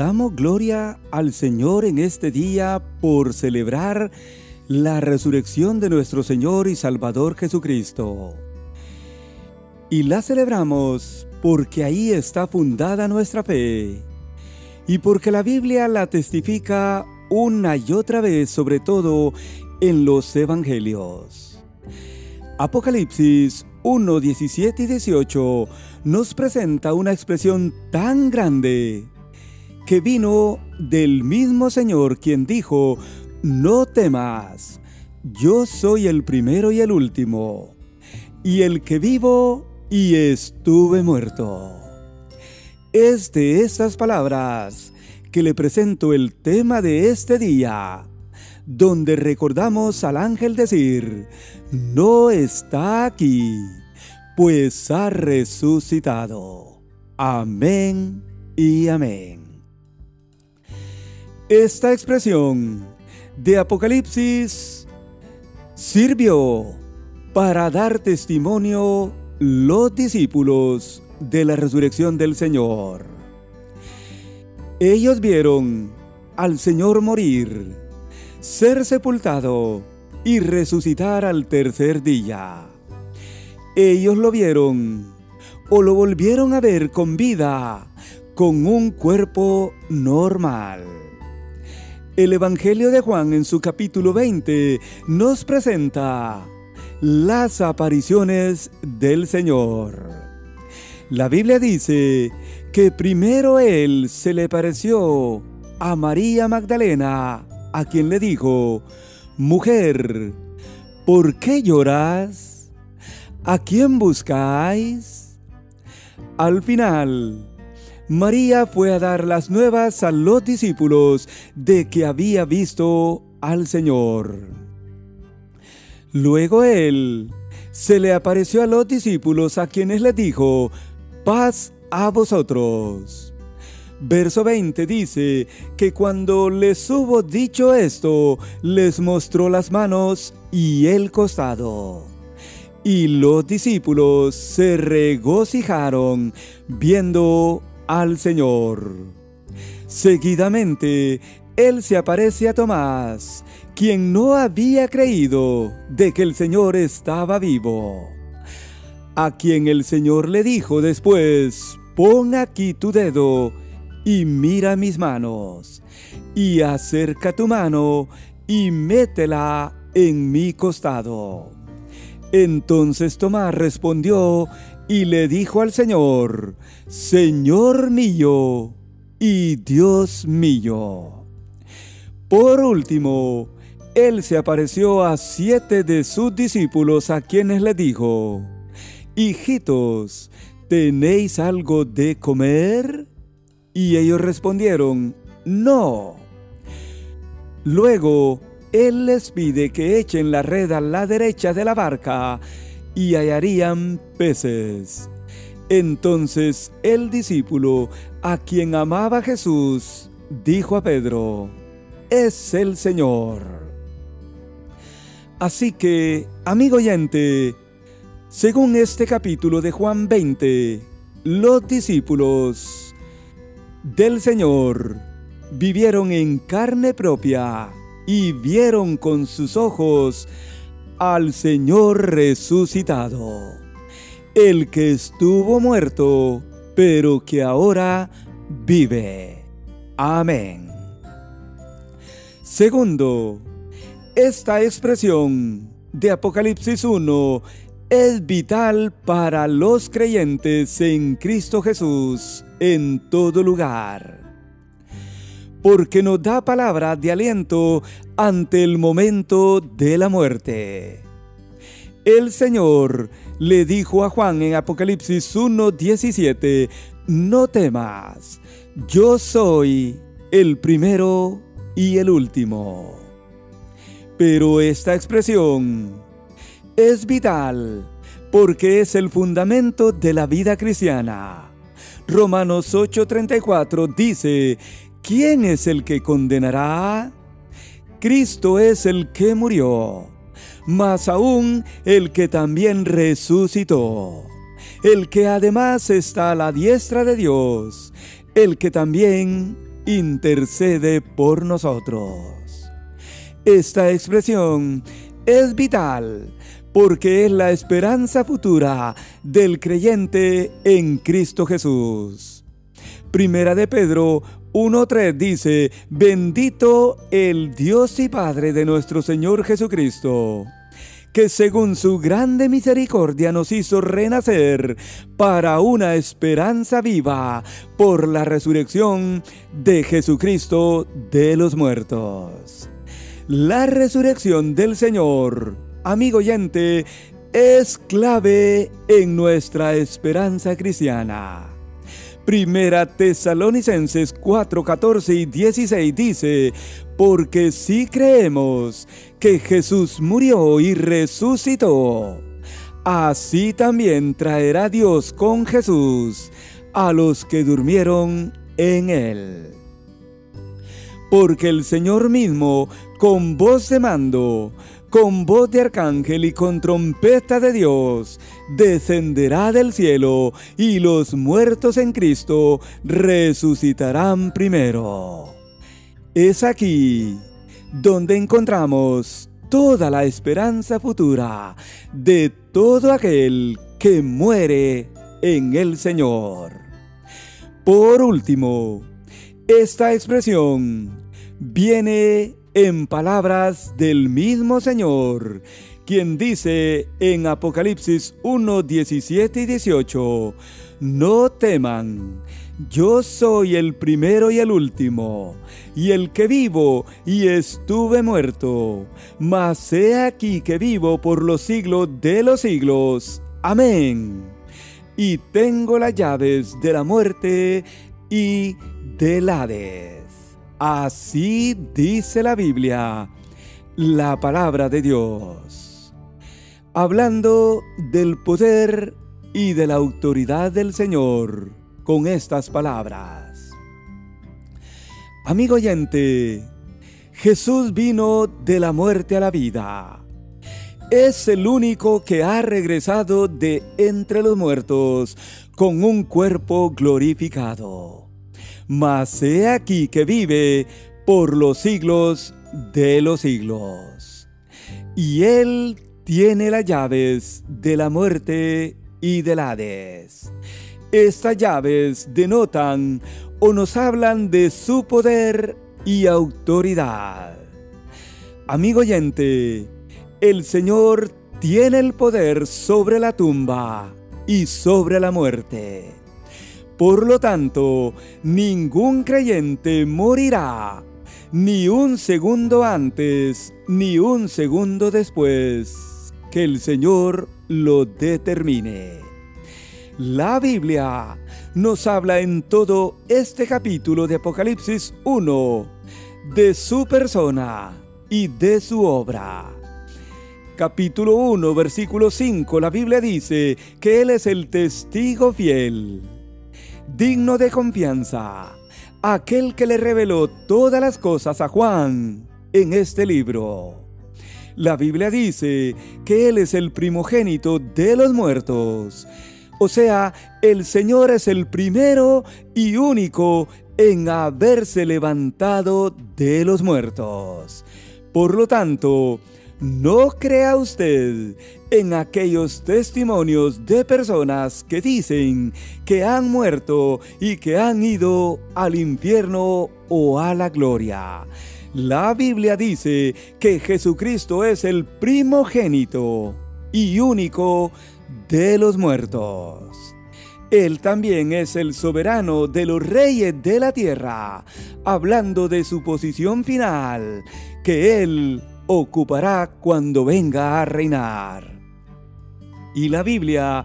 Damos gloria al Señor en este día por celebrar la resurrección de nuestro Señor y Salvador Jesucristo. Y la celebramos porque ahí está fundada nuestra fe y porque la Biblia la testifica una y otra vez, sobre todo en los Evangelios. Apocalipsis 1, 17 y 18 nos presenta una expresión tan grande que vino del mismo Señor quien dijo, no temas, yo soy el primero y el último, y el que vivo y estuve muerto. Es de estas palabras que le presento el tema de este día, donde recordamos al ángel decir, no está aquí, pues ha resucitado. Amén y amén. Esta expresión de Apocalipsis sirvió para dar testimonio los discípulos de la resurrección del Señor. Ellos vieron al Señor morir, ser sepultado y resucitar al tercer día. Ellos lo vieron o lo volvieron a ver con vida, con un cuerpo normal. El Evangelio de Juan en su capítulo 20 nos presenta las apariciones del Señor. La Biblia dice que primero Él se le pareció a María Magdalena, a quien le dijo, Mujer, ¿por qué lloras? ¿A quién buscáis? Al final, María fue a dar las nuevas a los discípulos de que había visto al Señor. Luego él se le apareció a los discípulos a quienes les dijo, paz a vosotros. Verso 20 dice que cuando les hubo dicho esto, les mostró las manos y el costado. Y los discípulos se regocijaron viendo al Señor. Seguidamente, Él se aparece a Tomás, quien no había creído de que el Señor estaba vivo. A quien el Señor le dijo después, pon aquí tu dedo y mira mis manos, y acerca tu mano y métela en mi costado. Entonces Tomás respondió y le dijo al Señor, Señor mío y Dios mío. Por último, él se apareció a siete de sus discípulos a quienes le dijo, Hijitos, ¿tenéis algo de comer? Y ellos respondieron, No. Luego, él les pide que echen la red a la derecha de la barca y hallarían peces. Entonces el discípulo, a quien amaba Jesús, dijo a Pedro, es el Señor. Así que, amigo oyente, según este capítulo de Juan 20, los discípulos del Señor vivieron en carne propia y vieron con sus ojos al Señor resucitado, el que estuvo muerto, pero que ahora vive. Amén. Segundo, esta expresión de Apocalipsis 1 es vital para los creyentes en Cristo Jesús en todo lugar porque nos da palabra de aliento ante el momento de la muerte. El Señor le dijo a Juan en Apocalipsis 1:17, no temas, yo soy el primero y el último. Pero esta expresión es vital porque es el fundamento de la vida cristiana. Romanos 8:34 dice ¿quién es el que condenará? Cristo es el que murió, mas aún el que también resucitó, el que además está a la diestra de Dios, el que también intercede por nosotros. Esta expresión es vital porque es la esperanza futura del creyente en Cristo Jesús. Primera de Pedro 1.3 dice, bendito el Dios y Padre de nuestro Señor Jesucristo que según su grande misericordia nos hizo renacer para una esperanza viva por la resurrección de Jesucristo de los muertos. La resurrección del Señor, amigo oyente, es clave en nuestra esperanza cristiana. Primera Tesalonicenses 4, 14 y 16 dice, porque si creemos que Jesús murió y resucitó, así también traerá Dios con Jesús a los que durmieron en él. Porque el Señor mismo, con voz de mando, con voz de arcángel y con trompeta de Dios, descenderá del cielo y los muertos en Cristo resucitarán primero. Es aquí donde encontramos toda la esperanza futura de todo aquel que muere en el Señor. Por último, esta expresión viene en palabras del mismo Señor, quien dice en Apocalipsis 1, 17 y 18, no teman, yo soy el primero y el último, y el que vivo y estuve muerto, mas he aquí que vivo por los siglos de los siglos. Amén. Y tengo las llaves de la muerte y del Hades. Así dice la Biblia, la palabra de Dios. Hablando del poder y de la autoridad del Señor con estas palabras. Amigo oyente, Jesús vino de la muerte a la vida. Es el único que ha regresado de entre los muertos con un cuerpo glorificado. Mas he aquí que vive por los siglos de los siglos. Y Él tiene las llaves de la muerte y del Hades. Estas llaves denotan o nos hablan de su poder y autoridad. Amigo oyente, el Señor tiene el poder sobre la tumba y sobre la muerte. Por lo tanto, ningún creyente morirá, ni un segundo antes, ni un segundo después, que el Señor lo determine. La Biblia nos habla en todo este capítulo de Apocalipsis 1 de su persona y de su obra. Capítulo 1, versículo 5, la Biblia dice que Él es el testigo fiel, digno de confianza, aquel que le reveló todas las cosas a Juan en este libro. La Biblia dice que Él es el primogénito de los muertos. O sea, el Señor es el primero y único en haberse levantado de los muertos. Por lo tanto, no crea usted en aquellos testimonios de personas que dicen que han muerto y que han ido al infierno o a la gloria. La Biblia dice que Jesucristo es el primogénito y único de los muertos. Él también es el soberano de los reyes de la tierra, hablando de su posición final, que Él ocupará cuando venga a reinar. Y la Biblia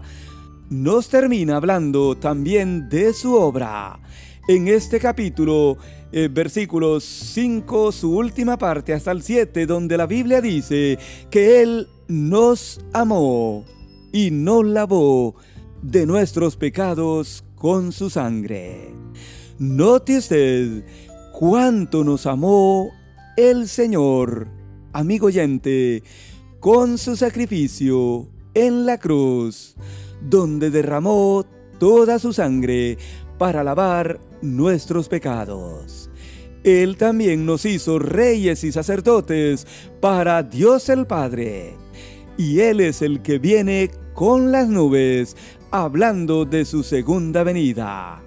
nos termina hablando también de su obra. En este capítulo eh, versículos 5, su última parte hasta el 7, donde la Biblia dice que Él nos amó y nos lavó de nuestros pecados con su sangre. Note usted cuánto nos amó el Señor, amigo oyente, con su sacrificio en la cruz, donde derramó toda su sangre para lavar nuestros pecados. Él también nos hizo reyes y sacerdotes para Dios el Padre. Y Él es el que viene con las nubes, hablando de su segunda venida,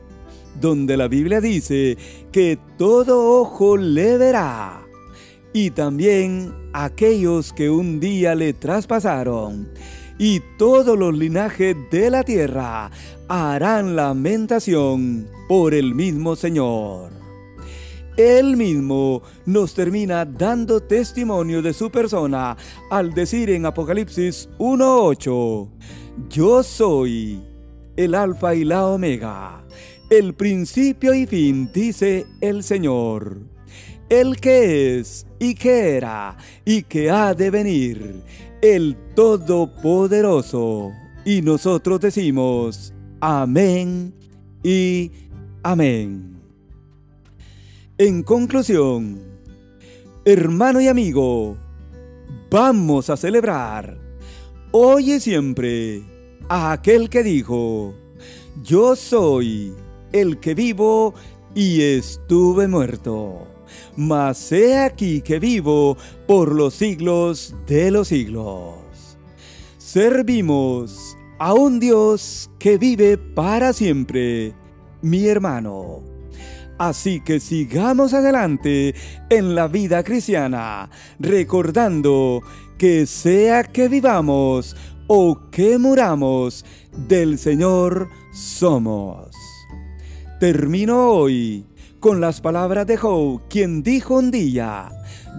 donde la Biblia dice que todo ojo le verá, y también aquellos que un día le traspasaron, y todos los linajes de la tierra harán lamentación por el mismo Señor. Él mismo nos termina dando testimonio de su persona al decir en Apocalipsis 1.8, Yo soy el Alfa y la Omega, el principio y fin, dice el Señor. El que es y que era y que ha de venir, el Todopoderoso. Y nosotros decimos, amén y amén. En conclusión, hermano y amigo, vamos a celebrar hoy y siempre a aquel que dijo, yo soy el que vivo y estuve muerto, mas he aquí que vivo por los siglos de los siglos. Servimos a un Dios que vive para siempre, mi hermano. Así que sigamos adelante en la vida cristiana, recordando que sea que vivamos o que muramos, del Señor somos. Termino hoy con las palabras de Job, quien dijo un día,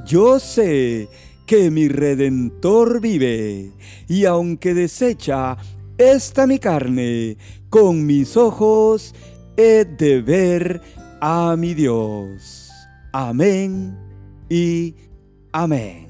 yo sé que mi redentor vive, y aunque desecha esta mi carne, con mis ojos he de ver a mi Dios. Amén y amén.